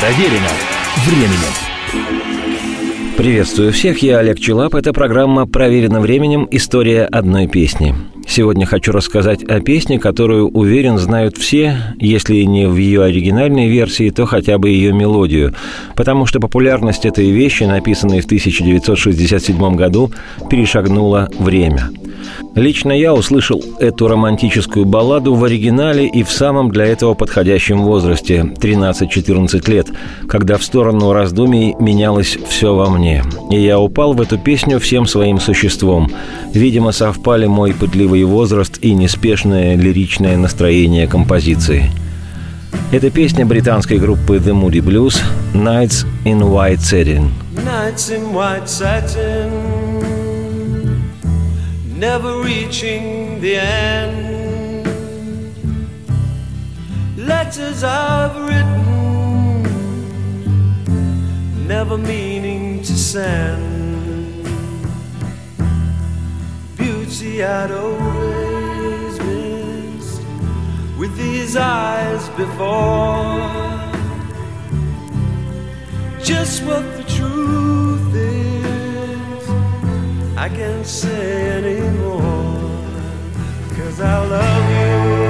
Проверено временем. Приветствую всех, я Олег Челап. Это программа «Проверено временем. История одной песни». Сегодня хочу рассказать о песне, которую, уверен, знают все, если не в ее оригинальной версии, то хотя бы ее мелодию, потому что популярность этой вещи, написанной в 1967 году, перешагнула время – Лично я услышал эту романтическую балладу в оригинале и в самом для этого подходящем возрасте – 13-14 лет, когда в сторону раздумий менялось все во мне. И я упал в эту песню всем своим существом. Видимо, совпали мой пытливый возраст и неспешное лиричное настроение композиции. Это песня британской группы The Moody Blues «Nights in White Satin». Nights in white satin never reaching the end. Letters I've written, never meaning to send. I'd always missed with these eyes before. Just what the truth is I can't say anymore, cause I love you.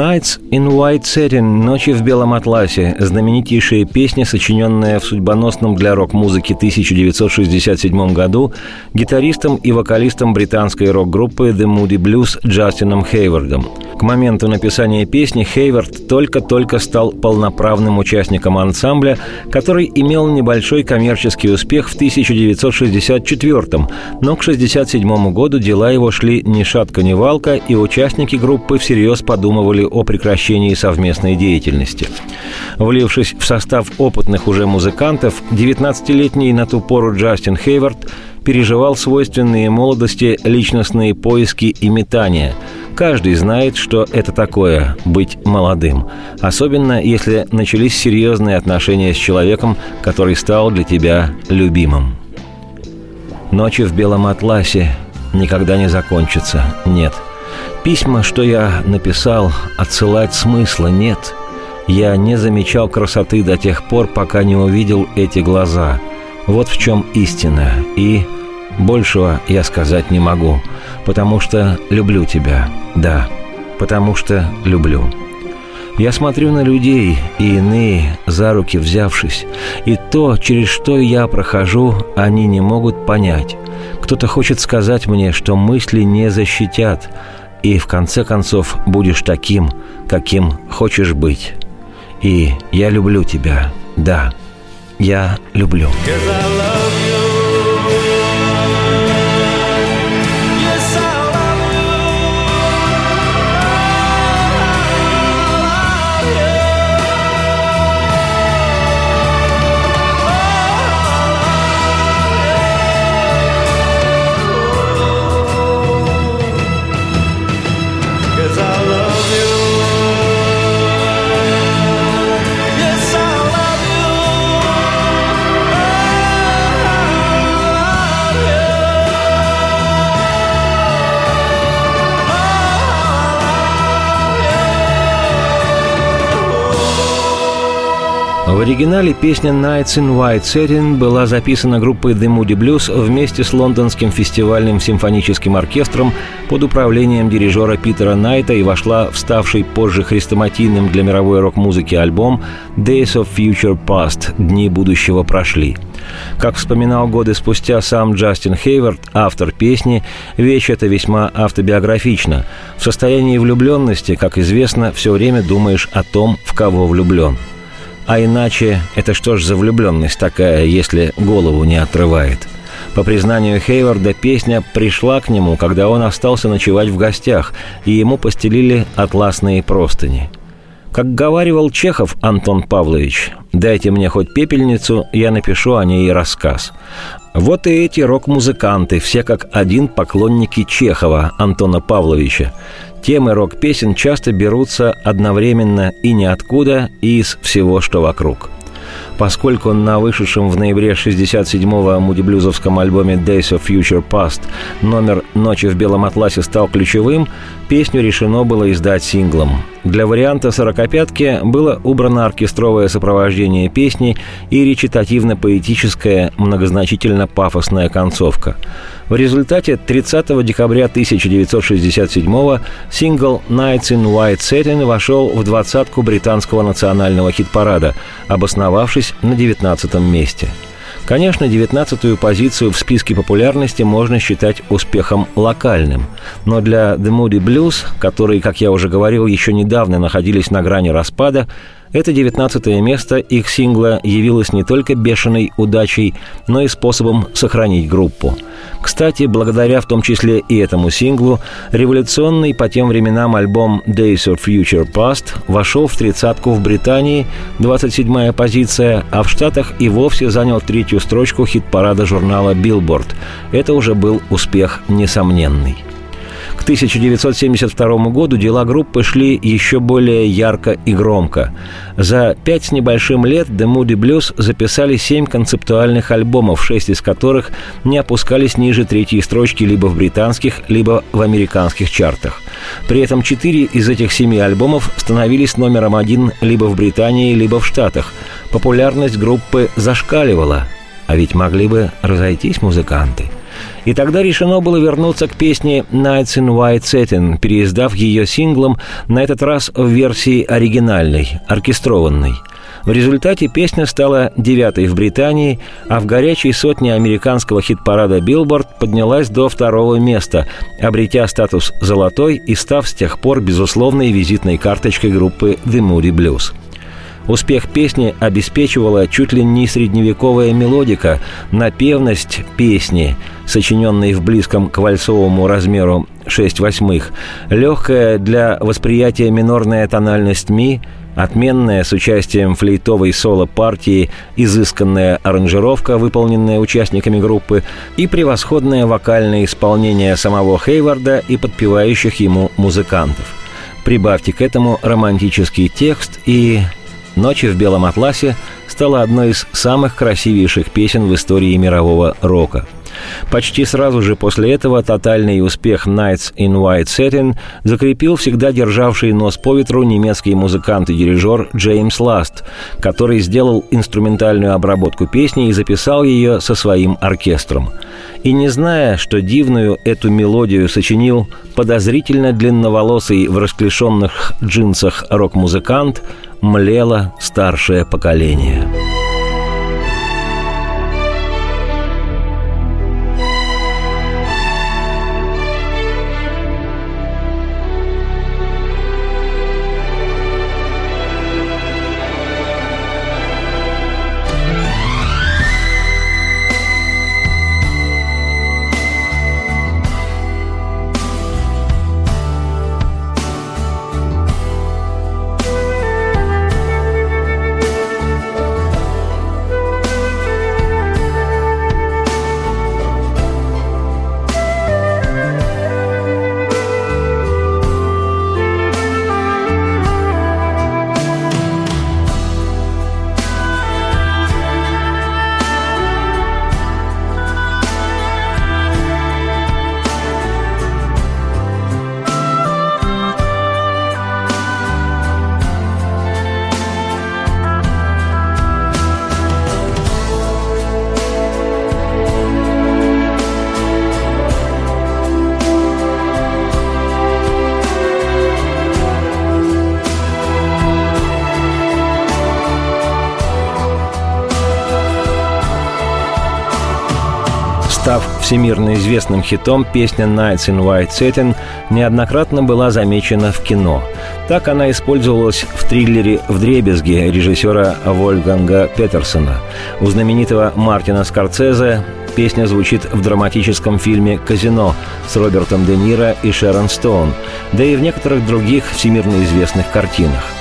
Nights in White Satin – «Ночи в белом атласе» – знаменитейшая песня, сочиненная в судьбоносном для рок-музыки 1967 году гитаристом и вокалистом британской рок-группы The Moody Blues Джастином Хейвардом. К моменту написания песни Хейвард только-только стал полноправным участником ансамбля, который имел небольшой коммерческий успех в 1964 но к 1967 году дела его шли ни шатка ни валка, и участники группы всерьез подумывали о прекращении совместной деятельности. Влившись в состав опытных уже музыкантов, 19-летний на ту пору Джастин Хейвард переживал свойственные молодости личностные поиски и метания. Каждый знает, что это такое – быть молодым. Особенно, если начались серьезные отношения с человеком, который стал для тебя любимым. Ночи в белом атласе никогда не закончатся, нет. Письма, что я написал, отсылать смысла нет. Я не замечал красоты до тех пор, пока не увидел эти глаза. Вот в чем истина. И большего я сказать не могу, потому что люблю тебя, да, потому что люблю. Я смотрю на людей, и иные, за руки взявшись, и то, через что я прохожу, они не могут понять. Кто-то хочет сказать мне, что мысли не защитят, и в конце концов будешь таким, каким хочешь быть. И я люблю тебя, да, я люблю. В оригинале песня «Nights in White Satin» была записана группой The Moody Blues вместе с лондонским фестивальным симфоническим оркестром под управлением дирижера Питера Найта и вошла в ставший позже хрестоматийным для мировой рок-музыки альбом «Days of Future Past» – «Дни будущего прошли». Как вспоминал годы спустя сам Джастин Хейвард, автор песни, вещь эта весьма автобиографична. В состоянии влюбленности, как известно, все время думаешь о том, в кого влюблен – а иначе, это что ж за влюбленность такая, если голову не отрывает? По признанию Хейварда, песня пришла к нему, когда он остался ночевать в гостях, и ему постелили атласные простыни. Как говаривал Чехов Антон Павлович, «Дайте мне хоть пепельницу, я напишу о ней рассказ». Вот и эти рок-музыканты, все как один поклонники Чехова Антона Павловича. Темы рок-песен часто берутся одновременно и ниоткуда, и из всего, что вокруг – поскольку на вышедшем в ноябре 67-го мудиблюзовском альбоме Days of Future Past номер «Ночи в белом атласе» стал ключевым, песню решено было издать синглом. Для варианта «Сорокопятки» было убрано оркестровое сопровождение песни и речитативно-поэтическая, многозначительно пафосная концовка. В результате 30 декабря 1967 сингл «Nights in White Satin» вошел в двадцатку британского национального хит-парада, обосновавшись на 19 месте – Конечно, девятнадцатую позицию в списке популярности можно считать успехом локальным, но для The Moody Blues, которые, как я уже говорил, еще недавно находились на грани распада, это девятнадцатое место их сингла явилось не только бешеной удачей, но и способом сохранить группу. Кстати, благодаря в том числе и этому синглу, революционный по тем временам альбом Days of Future Past вошел в тридцатку в Британии, 27-я позиция, а в Штатах и вовсе занял третью строчку хит-парада журнала Billboard. Это уже был успех несомненный. К 1972 году дела группы шли еще более ярко и громко. За пять с небольшим лет The Moody Blues записали семь концептуальных альбомов, шесть из которых не опускались ниже третьей строчки либо в британских, либо в американских чартах. При этом четыре из этих семи альбомов становились номером один либо в Британии, либо в Штатах. Популярность группы зашкаливала, а ведь могли бы разойтись музыканты – и тогда решено было вернуться к песне «Nights in White Satin», переиздав ее синглом, на этот раз в версии оригинальной, оркестрованной. В результате песня стала девятой в Британии, а в горячей сотне американского хит-парада Billboard поднялась до второго места, обретя статус «золотой» и став с тех пор безусловной визитной карточкой группы The Moody Blues. Успех песни обеспечивала чуть ли не средневековая мелодика, напевность песни, сочиненной в близком к вальсовому размеру 6 восьмых, легкая для восприятия минорная тональность ми, отменная с участием флейтовой соло-партии, изысканная аранжировка, выполненная участниками группы, и превосходное вокальное исполнение самого Хейварда и подпевающих ему музыкантов. Прибавьте к этому романтический текст и «Ночи в белом атласе» стала одной из самых красивейших песен в истории мирового рока. Почти сразу же после этого тотальный успех «Nights in White Satin» закрепил всегда державший нос по ветру немецкий музыкант и дирижер Джеймс Ласт, который сделал инструментальную обработку песни и записал ее со своим оркестром. И не зная, что дивную эту мелодию сочинил подозрительно длинноволосый в расклешенных джинсах рок-музыкант, млело старшее поколение. Всемирно известным хитом, песня «Nights in White Satin» неоднократно была замечена в кино. Так она использовалась в триллере «В дребезге» режиссера Вольфганга Петерсона. У знаменитого Мартина Скорцезе песня звучит в драматическом фильме «Казино» с Робертом Де Ниро и Шерон Стоун, да и в некоторых других всемирно известных картинах.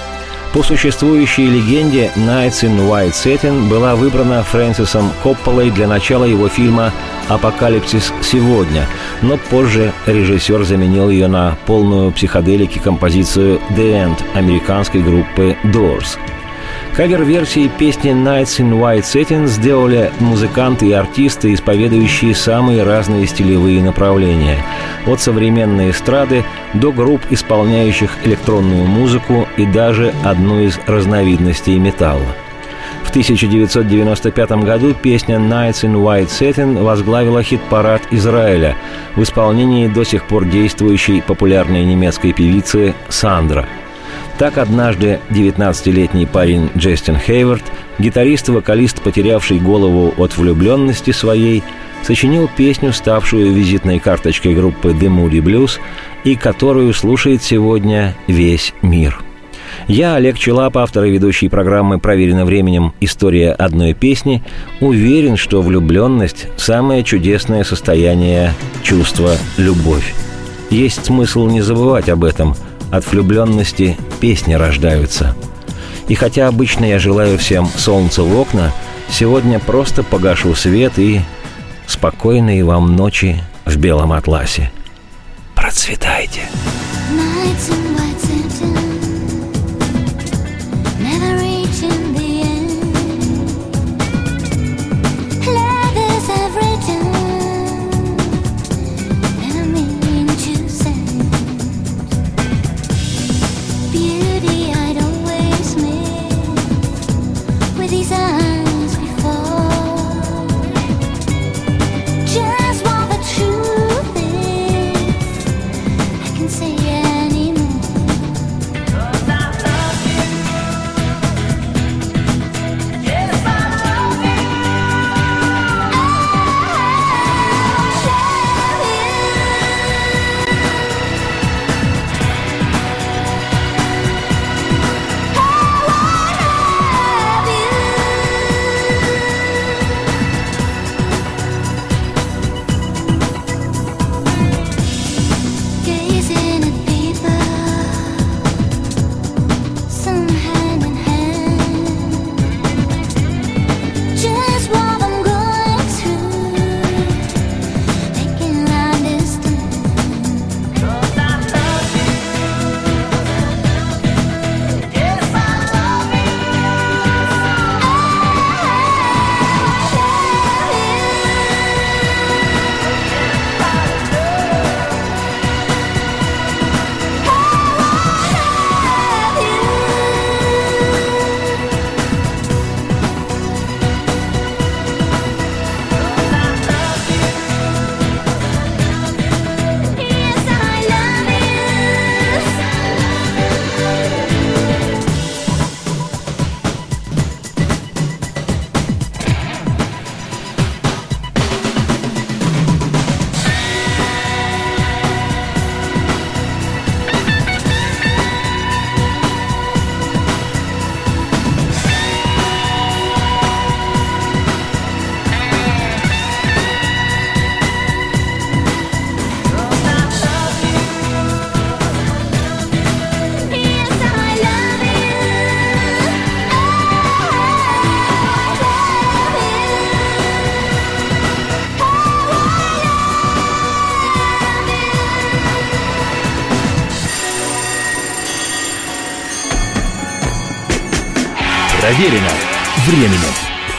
По существующей легенде «Nights in White Satin» была выбрана Фрэнсисом Копполой для начала его фильма «Апокалипсис сегодня», но позже режиссер заменил ее на полную психоделики композицию «The End» американской группы Doors – Кавер-версии песни «Nights in White Satin» сделали музыканты и артисты, исповедующие самые разные стилевые направления. От современной эстрады до групп, исполняющих электронную музыку и даже одну из разновидностей металла. В 1995 году песня «Nights in White Satin» возглавила хит-парад Израиля в исполнении до сих пор действующей популярной немецкой певицы Сандра – так однажды 19-летний парень Джестин Хейвард, гитарист и вокалист, потерявший голову от влюбленности своей, сочинил песню, ставшую визитной карточкой группы The Moody Blues и которую слушает сегодня весь мир. Я, Олег Челап, автор и ведущий программы «Проверено временем. История одной песни», уверен, что влюбленность – самое чудесное состояние чувства «любовь». Есть смысл не забывать об этом – от влюбленности песни рождаются. И хотя обычно я желаю всем солнца в окна, сегодня просто погашу свет и спокойной вам ночи в белом атласе. Процветайте! Nights Проверено временем.